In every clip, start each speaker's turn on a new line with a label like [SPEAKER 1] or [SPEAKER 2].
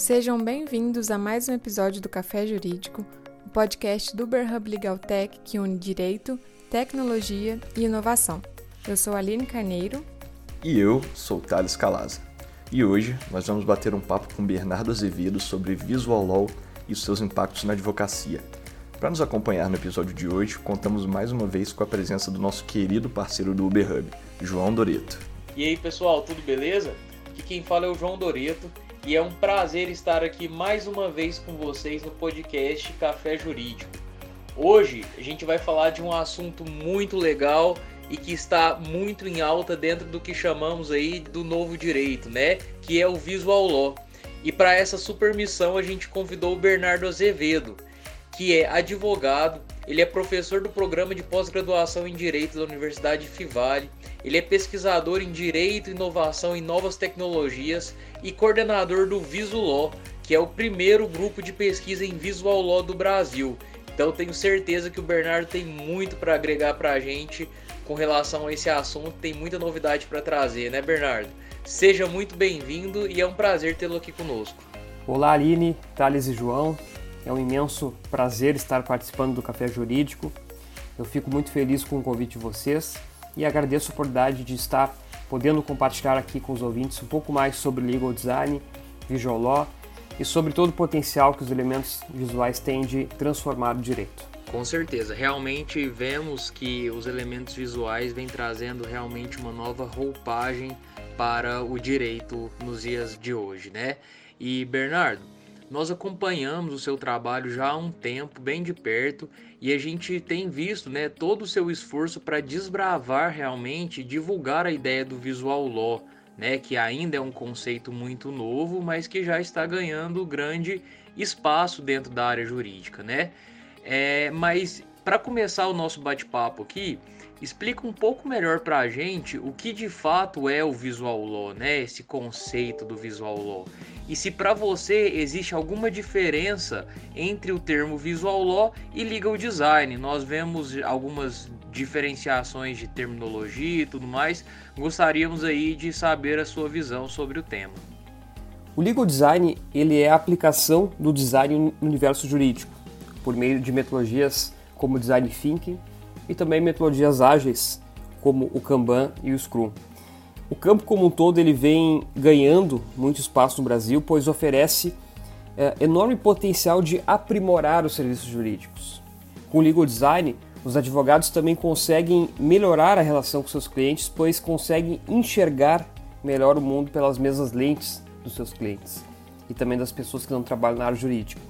[SPEAKER 1] Sejam bem-vindos a mais um episódio do Café Jurídico, o podcast do Uberhub Legal Tech que une direito, tecnologia e inovação. Eu sou Aline Carneiro.
[SPEAKER 2] E eu sou Thales Calaza. E hoje nós vamos bater um papo com Bernardo Azevedo sobre Visual Law e os seus impactos na advocacia. Para nos acompanhar no episódio de hoje, contamos mais uma vez com a presença do nosso querido parceiro do Uberhub, João Doreto.
[SPEAKER 3] E aí pessoal, tudo beleza? Aqui quem fala é o João Doreto e é um prazer estar aqui mais uma vez com vocês no podcast Café Jurídico. Hoje a gente vai falar de um assunto muito legal e que está muito em alta dentro do que chamamos aí do novo direito, né? Que é o Visual Law. E para essa super missão a gente convidou o Bernardo Azevedo, que é advogado, ele é professor do programa de pós-graduação em Direito da Universidade Fivale, ele é pesquisador em Direito, Inovação e Novas Tecnologias e coordenador do Visual, que é o primeiro grupo de pesquisa em Visual Law do Brasil. Então tenho certeza que o Bernardo tem muito para agregar para a gente com relação a esse assunto, tem muita novidade para trazer, né, Bernardo? Seja muito bem-vindo e é um prazer tê-lo aqui conosco.
[SPEAKER 4] Olá, Aline, Thales e João. É um imenso prazer estar participando do Café Jurídico. Eu fico muito feliz com o convite de vocês e agradeço a oportunidade de estar podendo compartilhar aqui com os ouvintes um pouco mais sobre legal design, visual law e sobre todo o potencial que os elementos visuais têm de transformar o direito.
[SPEAKER 3] Com certeza, realmente vemos que os elementos visuais vêm trazendo realmente uma nova roupagem para o direito nos dias de hoje, né? E Bernardo, nós acompanhamos o seu trabalho já há um tempo, bem de perto, e a gente tem visto né, todo o seu esforço para desbravar realmente, divulgar a ideia do visual law, né, que ainda é um conceito muito novo, mas que já está ganhando grande espaço dentro da área jurídica. Né? É, mas para começar o nosso bate-papo aqui, explica um pouco melhor para a gente o que de fato é o visual law, né? Esse conceito do visual law e se para você existe alguma diferença entre o termo visual law e legal design. Nós vemos algumas diferenciações de terminologia e tudo mais. Gostaríamos aí de saber a sua visão sobre o tema.
[SPEAKER 4] O legal design ele é a aplicação do design no universo jurídico por meio de metodologias como design thinking e também metodologias ágeis como o Kanban e o Scrum. O campo como um todo ele vem ganhando muito espaço no Brasil, pois oferece é, enorme potencial de aprimorar os serviços jurídicos. Com o legal design, os advogados também conseguem melhorar a relação com seus clientes, pois conseguem enxergar melhor o mundo pelas mesmas lentes dos seus clientes e também das pessoas que não trabalham na área jurídica.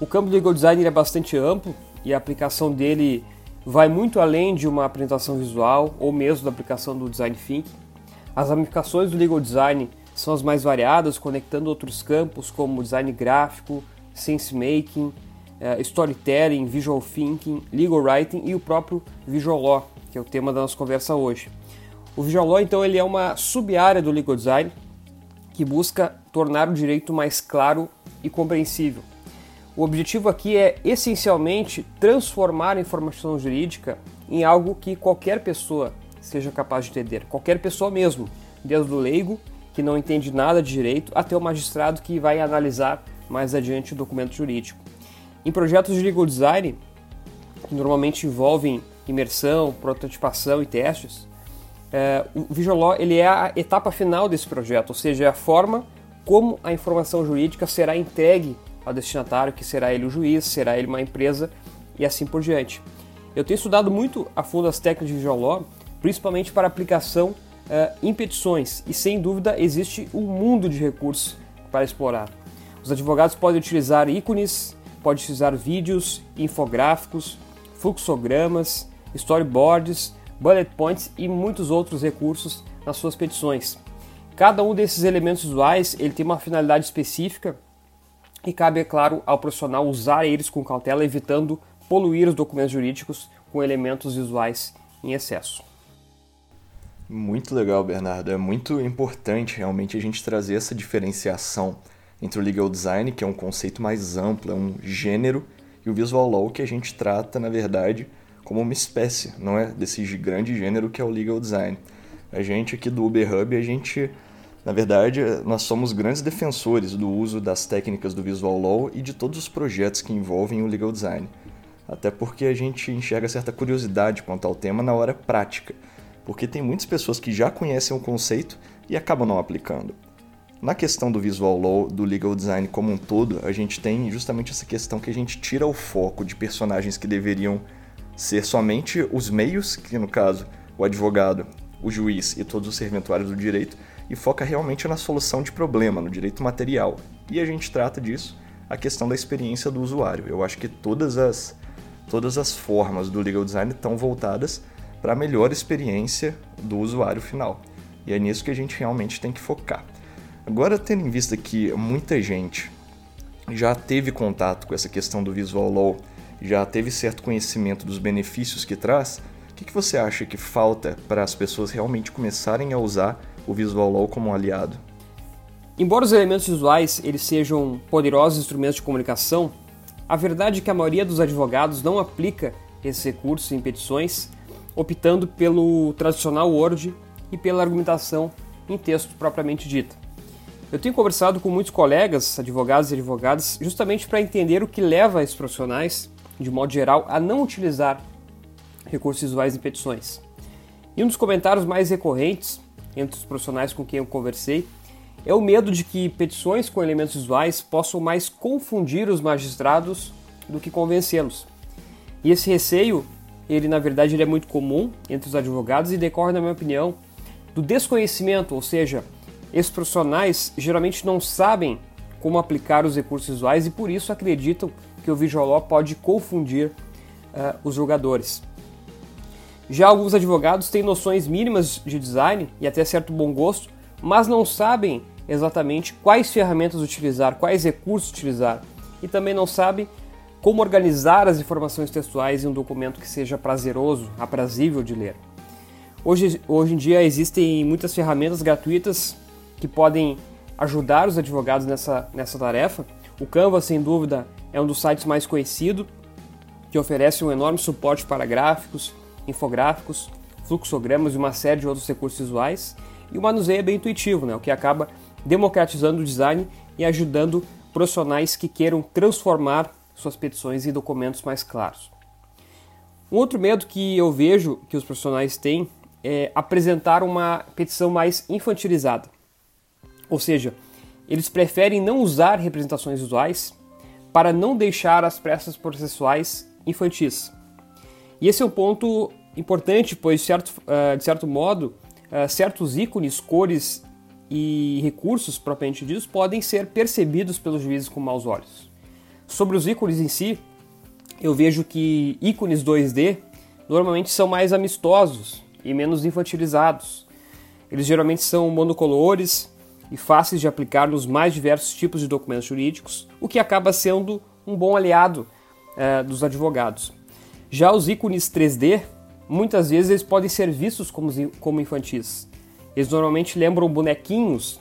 [SPEAKER 4] O campo do legal design é bastante amplo e a aplicação dele vai muito além de uma apresentação visual ou mesmo da aplicação do design thinking. As ramificações do legal design são as mais variadas, conectando outros campos como design gráfico, sense making, uh, storytelling, visual thinking, legal writing e o próprio visual law, que é o tema da nossa conversa hoje. O visual law, então, ele é uma sub-área do legal design que busca tornar o direito mais claro e compreensível. O objetivo aqui é essencialmente transformar a informação jurídica em algo que qualquer pessoa seja capaz de entender. Qualquer pessoa mesmo, desde o leigo, que não entende nada de direito, até o magistrado que vai analisar mais adiante o documento jurídico. Em projetos de legal design, que normalmente envolvem imersão, prototipação e testes, é, o Visual Law ele é a etapa final desse projeto, ou seja, é a forma como a informação jurídica será entregue ao destinatário, que será ele o juiz, será ele uma empresa e assim por diante. Eu tenho estudado muito a fundo as técnicas de Visual Law principalmente para aplicação uh, em petições, e sem dúvida existe um mundo de recursos para explorar. Os advogados podem utilizar ícones, podem utilizar vídeos, infográficos, fluxogramas, storyboards, bullet points e muitos outros recursos nas suas petições. Cada um desses elementos visuais ele tem uma finalidade específica e cabe, é claro, ao profissional usar eles com cautela, evitando poluir os documentos jurídicos com elementos visuais em excesso.
[SPEAKER 2] Muito legal, Bernardo. É muito importante realmente a gente trazer essa diferenciação entre o legal design, que é um conceito mais amplo, é um gênero, e o visual law, que a gente trata, na verdade, como uma espécie, não é? Desse grande gênero que é o legal design. A gente aqui do Uber Hub, a gente Na verdade, nós somos grandes defensores do uso das técnicas do Visual Law e de todos os projetos que envolvem o legal design. Até porque a gente enxerga certa curiosidade quanto ao tema na hora prática, porque tem muitas pessoas que já conhecem o conceito e acabam não aplicando. Na questão do visual law, do legal design como um todo, a gente tem justamente essa questão que a gente tira o foco de personagens que deveriam ser somente os meios, que no caso o advogado, o juiz e todos os serventuários do direito, e foca realmente na solução de problema, no direito material. E a gente trata disso a questão da experiência do usuário. Eu acho que todas as, todas as formas do legal design estão voltadas para a melhor experiência do usuário final. E é nisso que a gente realmente tem que focar. Agora, tendo em vista que muita gente já teve contato com essa questão do Visual Law, já teve certo conhecimento dos benefícios que traz, o que, que você acha que falta para as pessoas realmente começarem a usar o Visual Law como um aliado?
[SPEAKER 4] Embora os elementos visuais eles sejam poderosos instrumentos de comunicação, a verdade é que a maioria dos advogados não aplica esses recursos em petições, optando pelo tradicional Word e pela argumentação em texto propriamente dita. Eu tenho conversado com muitos colegas, advogados e advogadas, justamente para entender o que leva esses profissionais, de modo geral, a não utilizar recursos visuais em petições. E um dos comentários mais recorrentes entre os profissionais com quem eu conversei é o medo de que petições com elementos visuais possam mais confundir os magistrados do que convencê-los. E esse receio, ele na verdade ele é muito comum entre os advogados e decorre, na minha opinião, do desconhecimento, ou seja, esses profissionais geralmente não sabem como aplicar os recursos visuais e por isso acreditam que o Visual Law pode confundir uh, os jogadores. Já alguns advogados têm noções mínimas de design e até certo bom gosto, mas não sabem exatamente quais ferramentas utilizar, quais recursos utilizar e também não sabem como organizar as informações textuais em um documento que seja prazeroso, aprazível de ler. Hoje, hoje em dia existem muitas ferramentas gratuitas que podem ajudar os advogados nessa, nessa tarefa. O Canva, sem dúvida, é um dos sites mais conhecidos, que oferece um enorme suporte para gráficos, infográficos, fluxogramas e uma série de outros recursos visuais. E o manuseio é bem intuitivo, né? o que acaba democratizando o design e ajudando profissionais que queiram transformar suas petições em documentos mais claros. Um outro medo que eu vejo que os profissionais têm é apresentar uma petição mais infantilizada. Ou seja, eles preferem não usar representações visuais para não deixar as pressas processuais infantis. E esse é um ponto importante, pois, de certo, uh, de certo modo, uh, certos ícones, cores e recursos propriamente ditos podem ser percebidos pelos juízes com maus olhos. Sobre os ícones em si, eu vejo que ícones 2D normalmente são mais amistosos e menos infantilizados. Eles geralmente são monocolores e fáceis de aplicar nos mais diversos tipos de documentos jurídicos, o que acaba sendo um bom aliado é, dos advogados. Já os ícones 3D, muitas vezes eles podem ser vistos como, como infantis. Eles normalmente lembram bonequinhos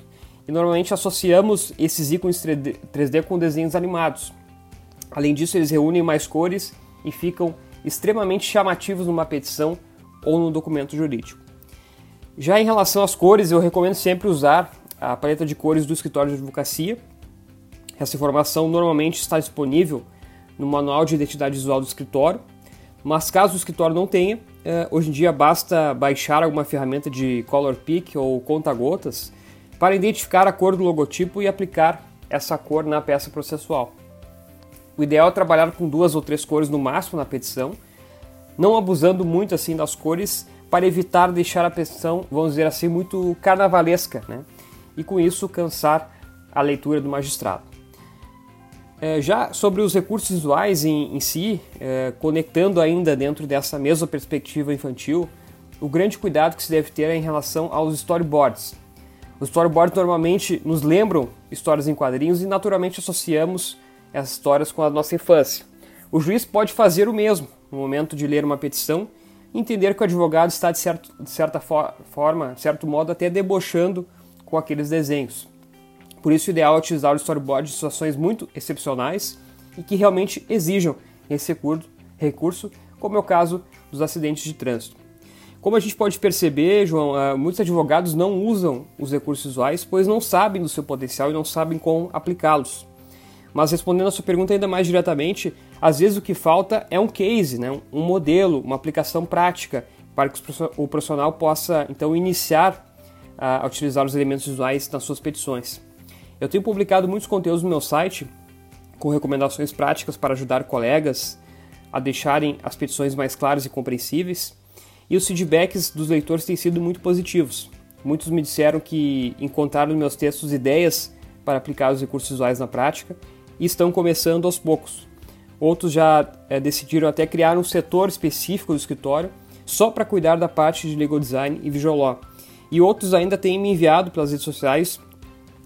[SPEAKER 4] e normalmente associamos esses ícones 3D, 3D com desenhos animados. Além disso, eles reúnem mais cores e ficam extremamente chamativos numa petição ou no documento jurídico. Já em relação às cores, eu recomendo sempre usar a paleta de cores do escritório de advocacia. Essa informação normalmente está disponível no manual de identidade visual do escritório, mas caso o escritório não tenha, eh, hoje em dia basta baixar alguma ferramenta de Color Pick ou conta-gotas para identificar a cor do logotipo e aplicar essa cor na peça processual. O ideal é trabalhar com duas ou três cores no máximo na petição, não abusando muito assim das cores para evitar deixar a petição, vamos dizer assim, muito carnavalesca, né? e com isso cansar a leitura do magistrado. É, já sobre os recursos visuais em, em si, é, conectando ainda dentro dessa mesma perspectiva infantil, o grande cuidado que se deve ter é em relação aos storyboards. Os storyboards normalmente nos lembram histórias em quadrinhos e naturalmente associamos essas histórias com a nossa infância. O juiz pode fazer o mesmo no momento de ler uma petição entender que o advogado está, de, certo, de certa for forma, de certo modo, até debochando com aqueles desenhos. Por isso, o ideal é utilizar o storyboard em situações muito excepcionais e que realmente exijam esse recurso, como é o caso dos acidentes de trânsito. Como a gente pode perceber, João, uh, muitos advogados não usam os recursos visuais, pois não sabem do seu potencial e não sabem como aplicá-los. Mas respondendo a sua pergunta ainda mais diretamente, às vezes o que falta é um case, né? um modelo, uma aplicação prática, para que o profissional possa então iniciar a utilizar os elementos visuais nas suas petições. Eu tenho publicado muitos conteúdos no meu site com recomendações práticas para ajudar colegas a deixarem as petições mais claras e compreensíveis e os feedbacks dos leitores têm sido muito positivos. Muitos me disseram que encontraram nos meus textos ideias para aplicar os recursos visuais na prática e estão começando aos poucos. Outros já é, decidiram até criar um setor específico do escritório só para cuidar da parte de legal design e visual law. E outros ainda têm me enviado pelas redes sociais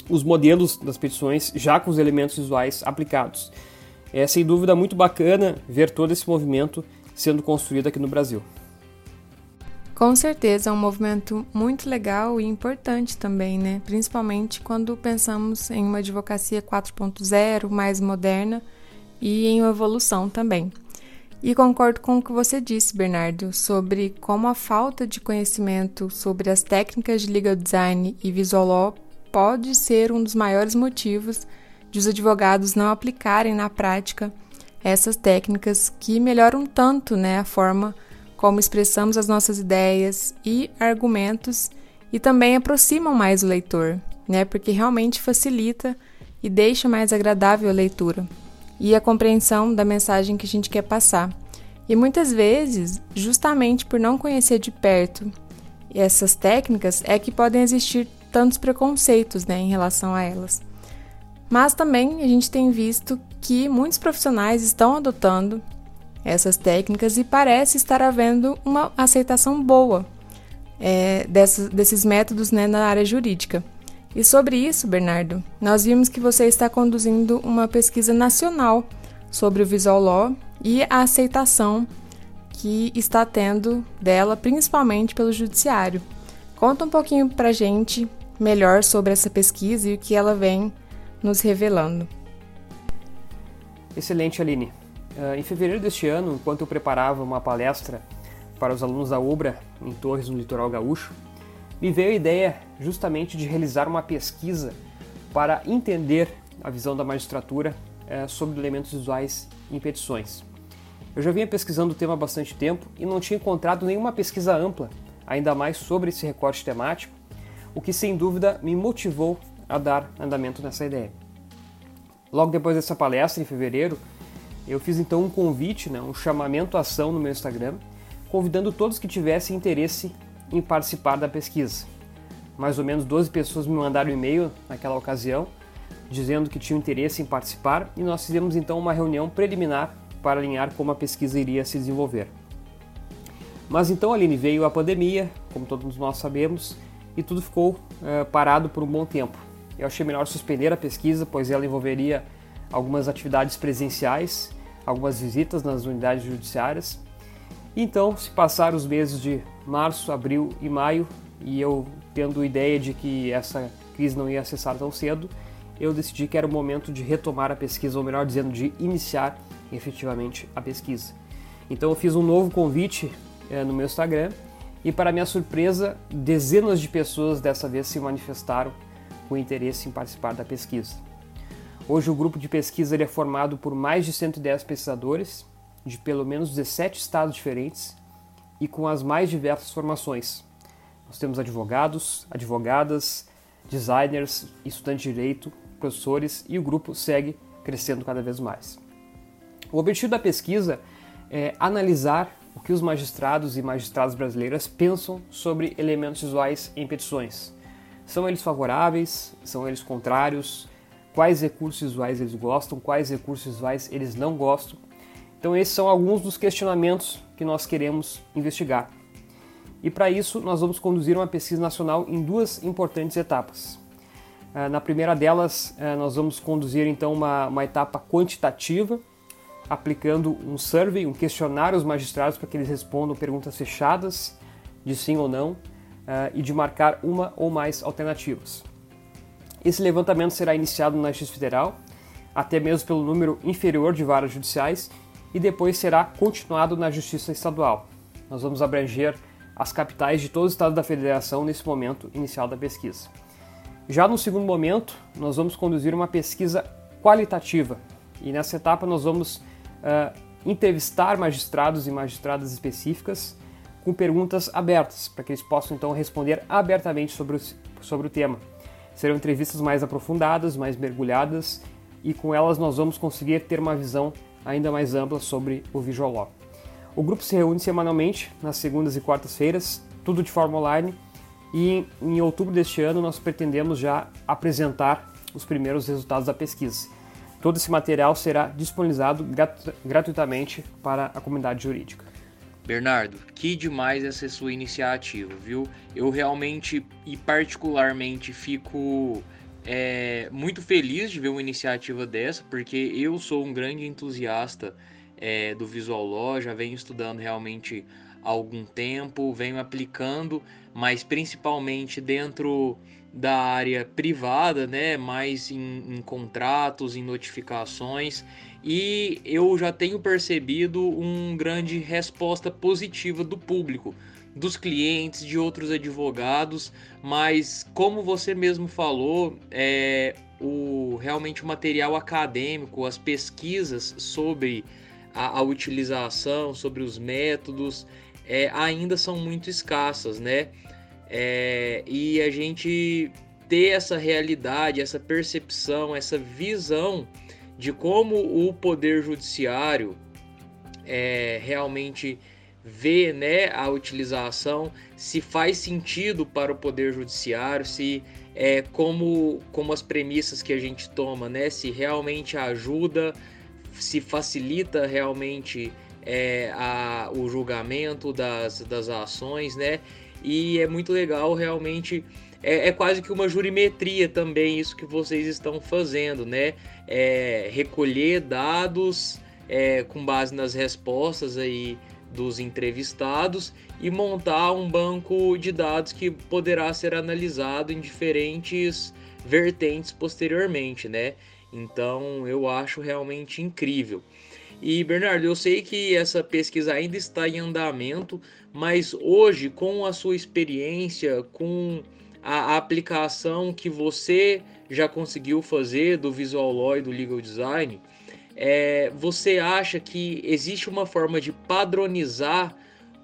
[SPEAKER 4] os modelos das petições já com os elementos visuais aplicados. É sem dúvida muito bacana ver todo esse movimento sendo construído aqui no Brasil.
[SPEAKER 1] Com certeza é um movimento muito legal e importante também, né? Principalmente quando pensamos em uma advocacia 4.0 mais moderna e em evolução também. E concordo com o que você disse, Bernardo, sobre como a falta de conhecimento sobre as técnicas de legal design e visual law pode ser um dos maiores motivos de os advogados não aplicarem na prática essas técnicas que melhoram tanto né, a forma como expressamos as nossas ideias e argumentos e também aproximam mais o leitor, né? Porque realmente facilita e deixa mais agradável a leitura e a compreensão da mensagem que a gente quer passar. E muitas vezes, justamente por não conhecer de perto essas técnicas, é que podem existir tantos preconceitos né, em relação a elas. Mas também a gente tem visto que muitos profissionais estão adotando essas técnicas e parece estar havendo uma aceitação boa é, dessas, desses métodos né, na área jurídica. E sobre isso, Bernardo, nós vimos que você está conduzindo uma pesquisa nacional sobre o visual law e a aceitação que está tendo dela, principalmente pelo judiciário. Conta um pouquinho para gente melhor sobre essa pesquisa e o que ela vem nos revelando.
[SPEAKER 4] Excelente, Aline. Uh, em fevereiro deste ano, enquanto eu preparava uma palestra para os alunos da UBRA em Torres, no litoral gaúcho, me veio a ideia justamente de realizar uma pesquisa para entender a visão da magistratura uh, sobre elementos visuais em petições. Eu já vinha pesquisando o tema há bastante tempo e não tinha encontrado nenhuma pesquisa ampla, ainda mais sobre esse recorte temático, o que sem dúvida me motivou a dar andamento nessa ideia. Logo depois dessa palestra, em fevereiro, eu fiz então um convite, né, um chamamento à ação no meu Instagram, convidando todos que tivessem interesse em participar da pesquisa. Mais ou menos 12 pessoas me mandaram e-mail naquela ocasião, dizendo que tinham interesse em participar, e nós fizemos então uma reunião preliminar para alinhar como a pesquisa iria se desenvolver. Mas então, Aline, veio a pandemia, como todos nós sabemos, e tudo ficou é, parado por um bom tempo. Eu achei melhor suspender a pesquisa, pois ela envolveria algumas atividades presenciais, algumas visitas nas unidades judiciárias. Então, se passar os meses de março, abril e maio, e eu tendo ideia de que essa crise não ia cessar tão cedo, eu decidi que era o momento de retomar a pesquisa, ou melhor dizendo, de iniciar efetivamente a pesquisa. Então, eu fiz um novo convite é, no meu Instagram e, para minha surpresa, dezenas de pessoas dessa vez se manifestaram com interesse em participar da pesquisa. Hoje o grupo de pesquisa é formado por mais de 110 pesquisadores de pelo menos 17 estados diferentes e com as mais diversas formações. Nós temos advogados, advogadas, designers, estudantes de direito, professores e o grupo segue crescendo cada vez mais. O objetivo da pesquisa é analisar o que os magistrados e magistradas brasileiras pensam sobre elementos visuais em petições. São eles favoráveis? São eles contrários? Quais recursos visuais eles gostam, quais recursos visuais eles não gostam. Então, esses são alguns dos questionamentos que nós queremos investigar. E para isso, nós vamos conduzir uma pesquisa nacional em duas importantes etapas. Ah, na primeira delas, ah, nós vamos conduzir então uma, uma etapa quantitativa, aplicando um survey, um questionário aos magistrados para que eles respondam perguntas fechadas, de sim ou não, ah, e de marcar uma ou mais alternativas. Esse levantamento será iniciado na Justiça Federal, até mesmo pelo número inferior de varas judiciais, e depois será continuado na Justiça Estadual. Nós vamos abranger as capitais de todos os estados da federação nesse momento inicial da pesquisa. Já no segundo momento, nós vamos conduzir uma pesquisa qualitativa e nessa etapa nós vamos uh, entrevistar magistrados e magistradas específicas com perguntas abertas, para que eles possam então responder abertamente sobre o, sobre o tema. Serão entrevistas mais aprofundadas, mais mergulhadas, e com elas nós vamos conseguir ter uma visão ainda mais ampla sobre o Visual Law. O grupo se reúne semanalmente, nas segundas e quartas-feiras, tudo de forma online, e em outubro deste ano nós pretendemos já apresentar os primeiros resultados da pesquisa. Todo esse material será disponibilizado gratuitamente para a comunidade jurídica.
[SPEAKER 3] Bernardo, que demais essa sua iniciativa, viu? Eu realmente e particularmente fico é, muito feliz de ver uma iniciativa dessa, porque eu sou um grande entusiasta é, do Visual Law, já venho estudando realmente há algum tempo, venho aplicando, mas principalmente dentro da área privada, né, mais em, em contratos, em notificações, e eu já tenho percebido uma grande resposta positiva do público, dos clientes, de outros advogados, mas como você mesmo falou, é, o realmente o material acadêmico, as pesquisas sobre a, a utilização, sobre os métodos, é, ainda são muito escassas, né? É, e a gente ter essa realidade, essa percepção, essa visão de como o poder judiciário é, realmente vê né, a utilização, se faz sentido para o poder judiciário, se é como, como as premissas que a gente toma, né, se realmente ajuda, se facilita realmente é, a, o julgamento das, das ações, né? E é muito legal realmente. É, é, quase que uma jurimetria também isso que vocês estão fazendo, né? É, recolher dados é, com base nas respostas aí dos entrevistados e montar um banco de dados que poderá ser analisado em diferentes vertentes posteriormente, né? Então eu acho realmente incrível. E Bernardo, eu sei que essa pesquisa ainda está em andamento, mas hoje, com a sua experiência, com a aplicação que você já conseguiu fazer do Visual Law e do Legal Design, é, você acha que existe uma forma de padronizar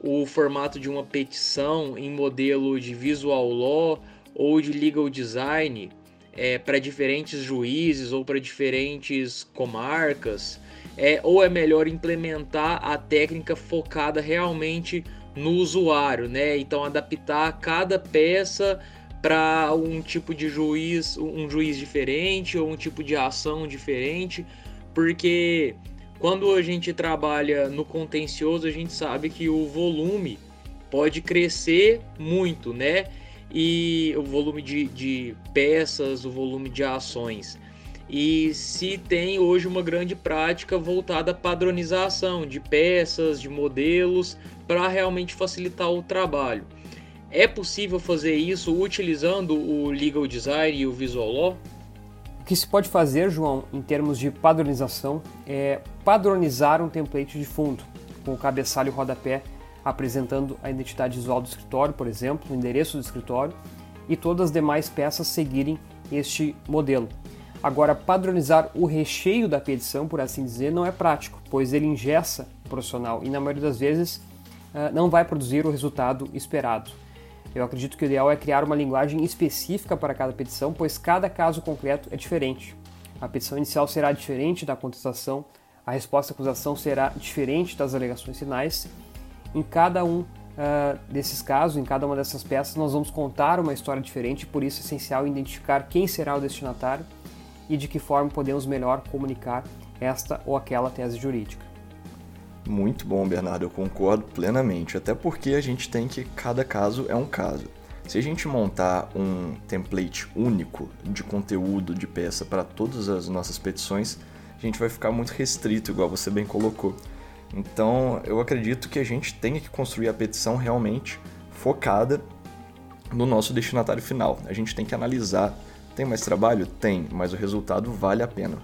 [SPEAKER 3] o formato de uma petição em modelo de Visual Law ou de Legal Design é, para diferentes juízes ou para diferentes comarcas? É, ou é melhor implementar a técnica focada realmente no usuário, né? Então adaptar cada peça para um tipo de juiz, um juiz diferente ou um tipo de ação diferente porque quando a gente trabalha no contencioso, a gente sabe que o volume pode crescer muito, né? E o volume de, de peças, o volume de ações. E se tem hoje uma grande prática voltada à padronização de peças, de modelos, para realmente facilitar o trabalho. É possível fazer isso utilizando o Legal Design e o Visual Law?
[SPEAKER 4] que se pode fazer, João, em termos de padronização, é padronizar um template de fundo, com o cabeçalho e o rodapé apresentando a identidade visual do escritório, por exemplo, o endereço do escritório, e todas as demais peças seguirem este modelo. Agora, padronizar o recheio da petição, por assim dizer, não é prático, pois ele ingessa o profissional e, na maioria das vezes, ah, não vai produzir o resultado esperado. Eu acredito que o ideal é criar uma linguagem específica para cada petição, pois cada caso concreto é diferente. A petição inicial será diferente da contestação, a resposta à acusação será diferente das alegações finais. Em cada um uh, desses casos, em cada uma dessas peças, nós vamos contar uma história diferente, por isso é essencial identificar quem será o destinatário e de que forma podemos melhor comunicar esta ou aquela tese jurídica.
[SPEAKER 2] Muito bom, Bernardo, eu concordo plenamente, até porque a gente tem que cada caso é um caso. Se a gente montar um template único de conteúdo de peça para todas as nossas petições, a gente vai ficar muito restrito, igual você bem colocou. Então, eu acredito que a gente tenha que construir a petição realmente focada no nosso destinatário final. A gente tem que analisar. Tem mais trabalho? Tem, mas o resultado vale a pena.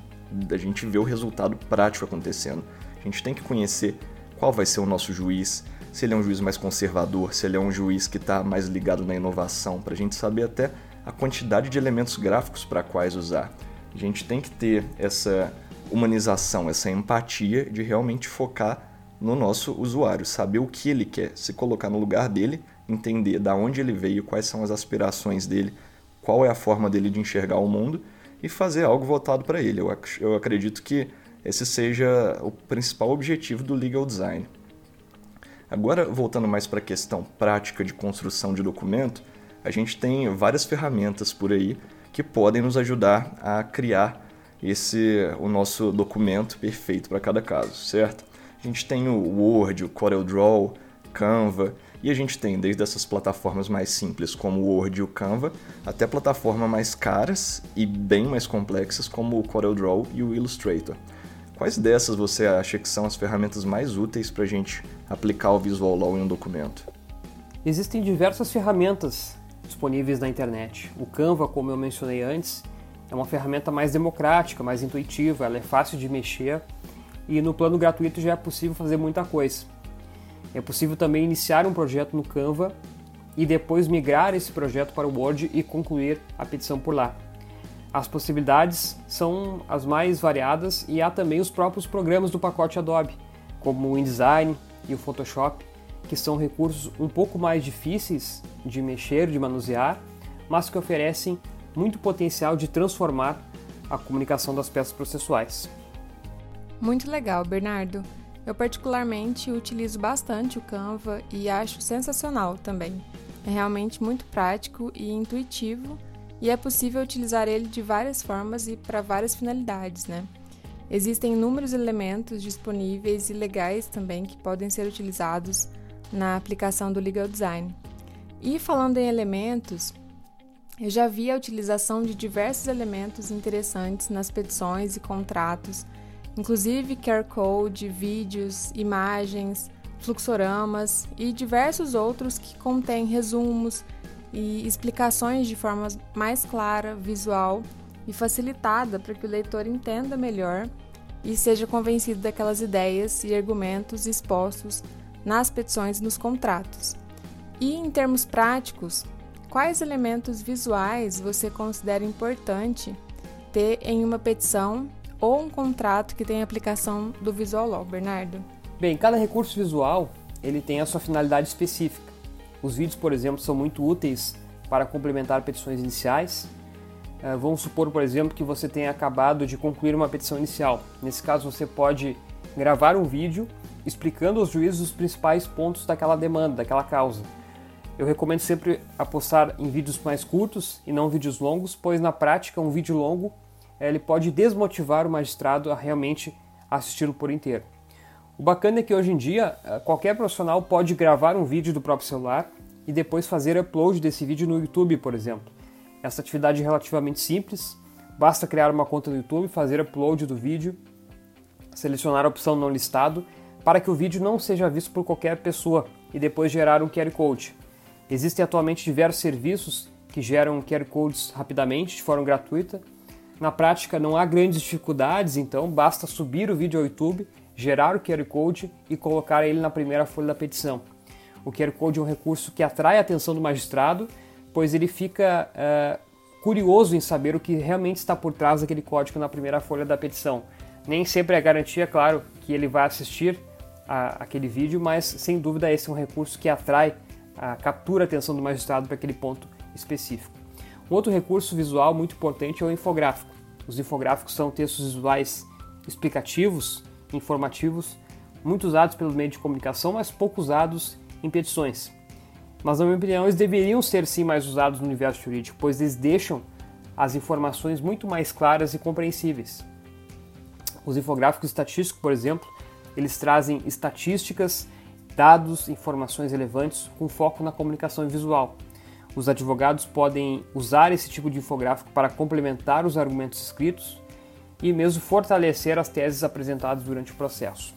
[SPEAKER 2] A gente vê o resultado prático acontecendo. A gente tem que conhecer qual vai ser o nosso juiz, se ele é um juiz mais conservador, se ele é um juiz que está mais ligado na inovação, para a gente saber até a quantidade de elementos gráficos para quais usar. A gente tem que ter essa humanização, essa empatia de realmente focar no nosso usuário, saber o que ele quer, se colocar no lugar dele, entender da onde ele veio, quais são as aspirações dele, qual é a forma dele de enxergar o mundo e fazer algo voltado para ele. Eu, eu acredito que esse seja o principal objetivo do legal design. Agora, voltando mais para a questão prática de construção de documento, a gente tem várias ferramentas por aí que podem nos ajudar a criar esse o nosso documento perfeito para cada caso, certo? A gente tem o Word, o CorelDRAW, Canva, e a gente tem desde essas plataformas mais simples como o Word e o Canva, até plataformas mais caras e bem mais complexas como o CorelDRAW e o Illustrator. Quais dessas você acha que são as ferramentas mais úteis para a gente aplicar o Visual Law em um documento?
[SPEAKER 4] Existem diversas ferramentas disponíveis na internet. O Canva, como eu mencionei antes, é uma ferramenta mais democrática, mais intuitiva, ela é fácil de mexer e no plano gratuito já é possível fazer muita coisa. É possível também iniciar um projeto no Canva e depois migrar esse projeto para o Word e concluir a petição por lá. As possibilidades são as mais variadas e há também os próprios programas do pacote Adobe, como o InDesign e o Photoshop, que são recursos um pouco mais difíceis de mexer, de manusear, mas que oferecem muito potencial de transformar a comunicação das peças processuais.
[SPEAKER 1] Muito legal, Bernardo. Eu particularmente utilizo bastante o Canva e acho sensacional também. É realmente muito prático e intuitivo e é possível utilizar ele de várias formas e para várias finalidades, né? Existem inúmeros elementos disponíveis e legais também que podem ser utilizados na aplicação do legal design. E falando em elementos, eu já vi a utilização de diversos elementos interessantes nas petições e contratos, inclusive QR code, vídeos, imagens, fluxoramas e diversos outros que contêm resumos, e explicações de forma mais clara, visual e facilitada para que o leitor entenda melhor e seja convencido daquelas ideias e argumentos expostos nas petições e nos contratos. E em termos práticos, quais elementos visuais você considera importante ter em uma petição ou um contrato que tem aplicação do Visual Law, Bernardo?
[SPEAKER 4] Bem, cada recurso visual ele tem a sua finalidade específica. Os vídeos, por exemplo, são muito úteis para complementar petições iniciais. Uh, vamos supor, por exemplo, que você tenha acabado de concluir uma petição inicial. Nesse caso, você pode gravar um vídeo explicando aos juízes os principais pontos daquela demanda, daquela causa. Eu recomendo sempre apostar em vídeos mais curtos e não vídeos longos, pois na prática um vídeo longo eh, ele pode desmotivar o magistrado a realmente assisti-lo por inteiro. O bacana é que hoje em dia eh, qualquer profissional pode gravar um vídeo do próprio celular e depois fazer upload desse vídeo no YouTube, por exemplo. Essa atividade é relativamente simples, basta criar uma conta no YouTube, fazer upload do vídeo, selecionar a opção não listado para que o vídeo não seja visto por qualquer pessoa e depois gerar um QR Code. Existem atualmente diversos serviços que geram QR Codes rapidamente, de forma gratuita. Na prática não há grandes dificuldades, então basta subir o vídeo ao YouTube gerar o QR Code e colocar ele na primeira folha da petição. O QR Code é um recurso que atrai a atenção do magistrado, pois ele fica uh, curioso em saber o que realmente está por trás daquele código na primeira folha da petição. Nem sempre é garantia, claro, que ele vai assistir a, aquele vídeo, mas sem dúvida esse é um recurso que atrai, uh, captura a atenção do magistrado para aquele ponto específico. Um outro recurso visual muito importante é o infográfico. Os infográficos são textos visuais explicativos informativos, muito usados pelo meio de comunicação, mas pouco usados em petições. Mas, na minha opinião, eles deveriam ser sim mais usados no universo jurídico, pois eles deixam as informações muito mais claras e compreensíveis. Os infográficos estatísticos, por exemplo, eles trazem estatísticas, dados, informações relevantes com foco na comunicação visual. Os advogados podem usar esse tipo de infográfico para complementar os argumentos escritos e mesmo fortalecer as teses apresentadas durante o processo.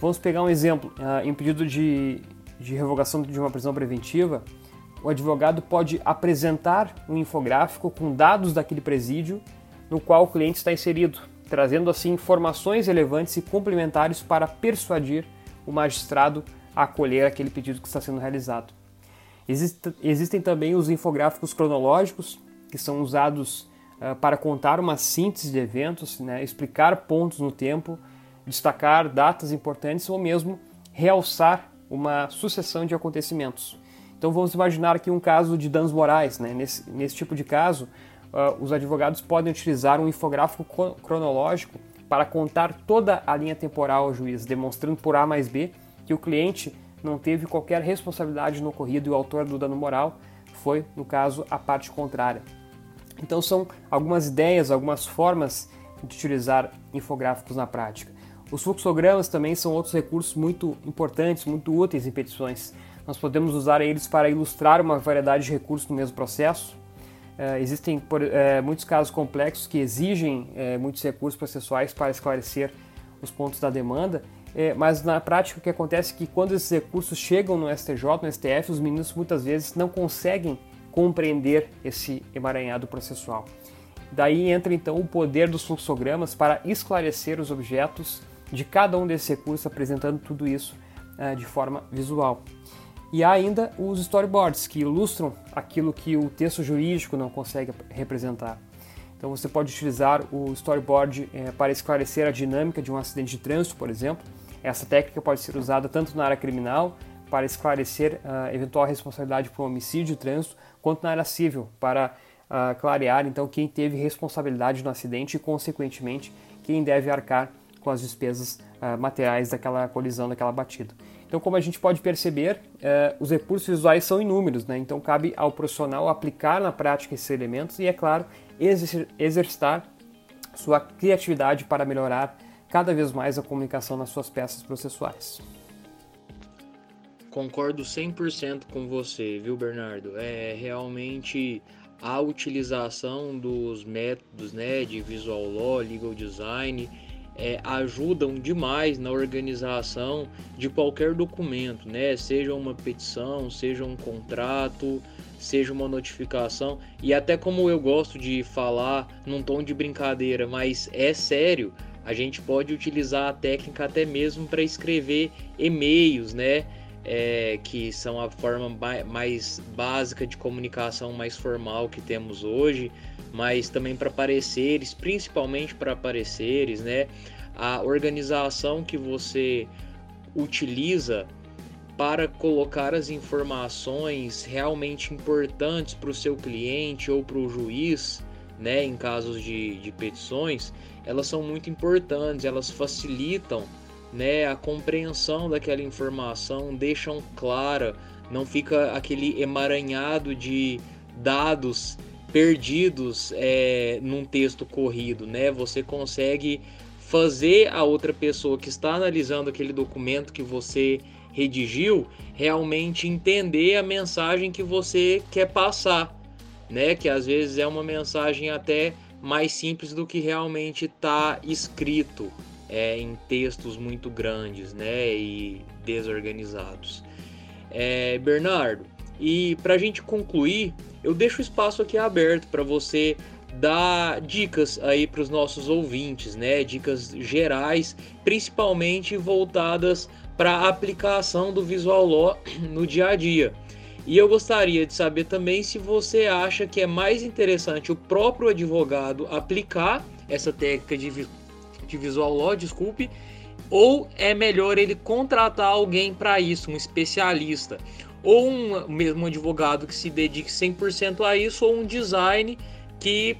[SPEAKER 4] Vamos pegar um exemplo. Em pedido de, de revogação de uma prisão preventiva, o advogado pode apresentar um infográfico com dados daquele presídio no qual o cliente está inserido, trazendo assim informações relevantes e complementares para persuadir o magistrado acolher aquele pedido que está sendo realizado. Exist, existem também os infográficos cronológicos, que são usados uh, para contar uma síntese de eventos, né, explicar pontos no tempo, destacar datas importantes ou mesmo realçar uma sucessão de acontecimentos. Então vamos imaginar aqui um caso de danos morais. Né? Nesse, nesse tipo de caso, uh, os advogados podem utilizar um infográfico cronológico para contar toda a linha temporal ao juiz, demonstrando por A mais B que o cliente não teve qualquer responsabilidade no ocorrido e o autor do dano moral foi, no caso, a parte contrária. Então são algumas ideias, algumas formas de utilizar infográficos na prática. Os fluxogramas também são outros recursos muito importantes, muito úteis em petições. Nós podemos usar eles para ilustrar uma variedade de recursos no mesmo processo. Uh, existem por, uh, muitos casos complexos que exigem uh, muitos recursos processuais para esclarecer os pontos da demanda, mas na prática o que acontece é que quando esses recursos chegam no STJ, no STF, os ministros muitas vezes não conseguem compreender esse emaranhado processual. Daí entra então o poder dos fluxogramas para esclarecer os objetos de cada um desses recursos, apresentando tudo isso de forma visual. E há ainda os storyboards, que ilustram aquilo que o texto jurídico não consegue representar. Então você pode utilizar o storyboard é, para esclarecer a dinâmica de um acidente de trânsito, por exemplo. Essa técnica pode ser usada tanto na área criminal, para esclarecer a uh, eventual responsabilidade por homicídio de trânsito, quanto na área civil, para uh, clarear então quem teve responsabilidade no acidente e, consequentemente, quem deve arcar com as despesas uh, materiais daquela colisão, daquela batida. Então, como a gente pode perceber, uh, os recursos visuais são inúmeros, né? então cabe ao profissional aplicar na prática esses elementos e, é claro, exercitar sua criatividade para melhorar cada vez mais a comunicação nas suas peças processuais.
[SPEAKER 3] Concordo 100% com você, viu, Bernardo? É realmente a utilização dos métodos né, de visual law, legal design é, ajudam demais na organização de qualquer documento, né? Seja uma petição, seja um contrato, seja uma notificação. E até como eu gosto de falar num tom de brincadeira, mas é sério, a gente pode utilizar a técnica até mesmo para escrever e-mails, né? É, que são a forma mais básica de comunicação mais formal que temos hoje, mas também para pareceres, principalmente para pareceres, né? A organização que você utiliza para colocar as informações realmente importantes para o seu cliente ou para o juiz, né, em casos de, de petições, elas são muito importantes, elas facilitam né, a compreensão daquela informação, deixam clara, não fica aquele emaranhado de dados perdidos é, num texto corrido, né? Você consegue fazer a outra pessoa que está analisando aquele documento que você redigiu realmente entender a mensagem que você quer passar, né? Que às vezes é uma mensagem até mais simples do que realmente está escrito é, em textos muito grandes, né? E desorganizados. É, Bernardo, e para a gente concluir, eu deixo o espaço aqui aberto para você dar dicas aí para os nossos ouvintes, né? Dicas gerais, principalmente voltadas para a aplicação do Visual Law no dia a dia. E eu gostaria de saber também se você acha que é mais interessante o próprio advogado aplicar essa técnica de, de Visual Law, desculpe, ou é melhor ele contratar alguém para isso, um especialista ou um mesmo advogado que se dedique 100% a isso, ou um design que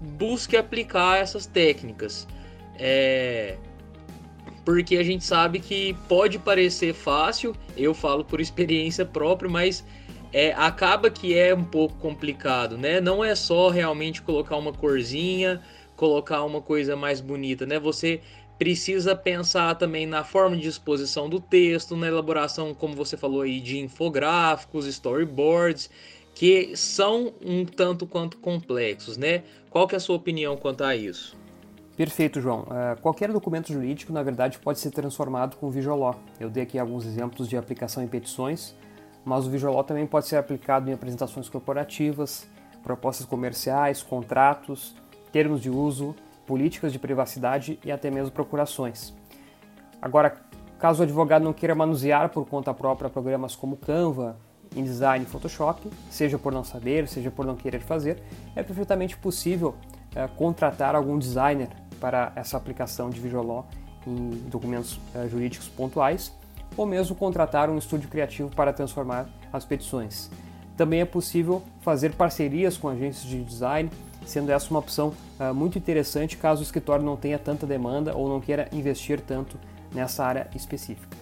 [SPEAKER 3] busque aplicar essas técnicas. É... Porque a gente sabe que pode parecer fácil, eu falo por experiência própria, mas é, acaba que é um pouco complicado, né? Não é só realmente colocar uma corzinha, colocar uma coisa mais bonita, né? Você precisa pensar também na forma de exposição do texto, na elaboração, como você falou aí, de infográficos, storyboards, que são um tanto quanto complexos, né? Qual que é a sua opinião quanto a isso?
[SPEAKER 4] Perfeito, João. Uh, qualquer documento jurídico, na verdade, pode ser transformado com Visual. Eu dei aqui alguns exemplos de aplicação em petições, mas o Visual também pode ser aplicado em apresentações corporativas, propostas comerciais, contratos, termos de uso, políticas de privacidade e até mesmo procurações. Agora, Caso o advogado não queira manusear por conta própria programas como Canva, InDesign e Photoshop, seja por não saber, seja por não querer fazer, é perfeitamente possível é, contratar algum designer para essa aplicação de Visual Law em documentos é, jurídicos pontuais, ou mesmo contratar um estúdio criativo para transformar as petições. Também é possível fazer parcerias com agências de design, sendo essa uma opção uh, muito interessante caso o escritório não tenha tanta demanda ou não queira investir tanto nessa área específica.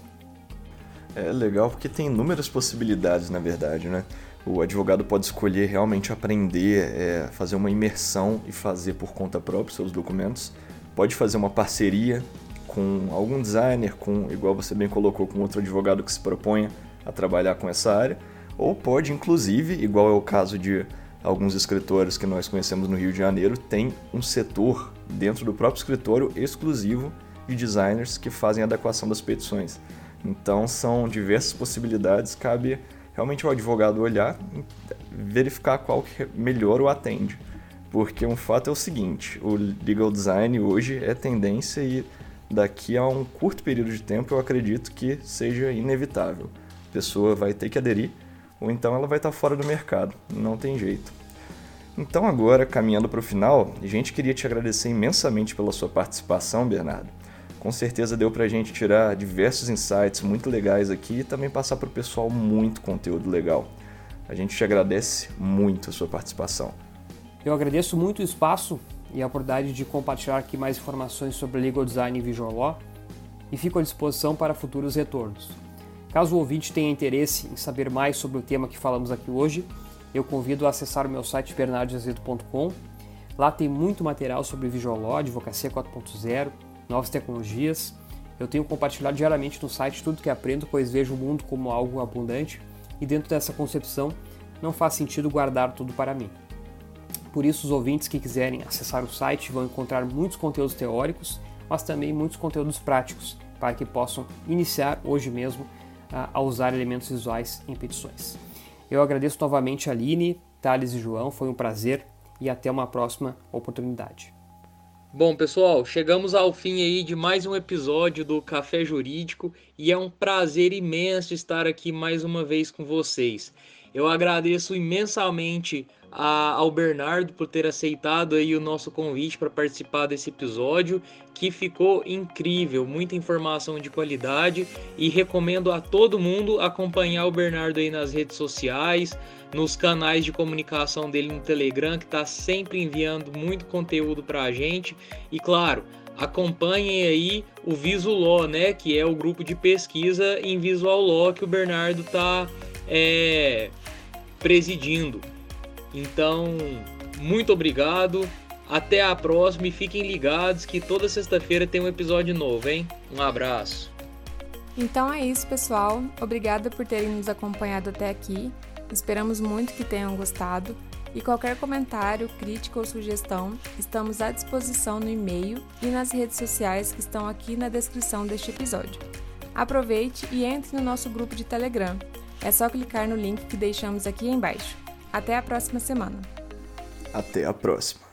[SPEAKER 2] É legal porque tem inúmeras possibilidades, na verdade, né? O advogado pode escolher realmente aprender, é, fazer uma imersão e fazer por conta própria seus documentos. Pode fazer uma parceria com algum designer, com, igual você bem colocou, com outro advogado que se proponha a trabalhar com essa área ou pode, inclusive, igual é o caso de alguns escritórios que nós conhecemos no Rio de Janeiro, tem um setor dentro do próprio escritório exclusivo de designers que fazem adequação das petições. Então são diversas possibilidades, cabe realmente ao advogado olhar, verificar qual que melhor o atende. Porque um fato é o seguinte, o legal design hoje é tendência e daqui a um curto período de tempo eu acredito que seja inevitável. A pessoa vai ter que aderir ou então ela vai estar fora do mercado, não tem jeito. Então agora, caminhando para o final, a gente queria te agradecer imensamente pela sua participação, Bernardo. Com certeza deu para a gente tirar diversos insights muito legais aqui e também passar para o pessoal muito conteúdo legal. A gente te agradece muito a sua participação.
[SPEAKER 4] Eu agradeço muito o espaço e a oportunidade de compartilhar aqui mais informações sobre legal design e visual law e fico à disposição para futuros retornos. Caso o ouvinte tenha interesse em saber mais sobre o tema que falamos aqui hoje, eu convido a acessar o meu site bernardoazedo.com. Lá tem muito material sobre Visual Law, Advocacia 4.0, novas tecnologias. Eu tenho compartilhado diariamente no site tudo que aprendo, pois vejo o mundo como algo abundante e dentro dessa concepção não faz sentido guardar tudo para mim. Por isso, os ouvintes que quiserem acessar o site vão encontrar muitos conteúdos teóricos, mas também muitos conteúdos práticos para que possam iniciar hoje mesmo a usar elementos visuais em petições. Eu agradeço novamente a Aline, Thales e João, foi um prazer e até uma próxima oportunidade.
[SPEAKER 3] Bom, pessoal, chegamos ao fim aí de mais um episódio do Café Jurídico e é um prazer imenso estar aqui mais uma vez com vocês. Eu agradeço imensamente a, ao Bernardo por ter aceitado aí o nosso convite para participar desse episódio, que ficou incrível, muita informação de qualidade e recomendo a todo mundo acompanhar o Bernardo aí nas redes sociais, nos canais de comunicação dele no Telegram, que está sempre enviando muito conteúdo para a gente. E claro, acompanhem aí o Visual né, que é o grupo de pesquisa em Visual Law que o Bernardo está é, presidindo. Então, muito obrigado. Até a próxima e fiquem ligados que toda sexta-feira tem um episódio novo, hein? Um abraço.
[SPEAKER 1] Então é isso, pessoal. Obrigada por terem nos acompanhado até aqui. Esperamos muito que tenham gostado. E qualquer comentário, crítica ou sugestão, estamos à disposição no e-mail e nas redes sociais que estão aqui na descrição deste episódio. Aproveite e entre no nosso grupo de Telegram. É só clicar no link que deixamos aqui embaixo. Até a próxima semana.
[SPEAKER 2] Até a próxima.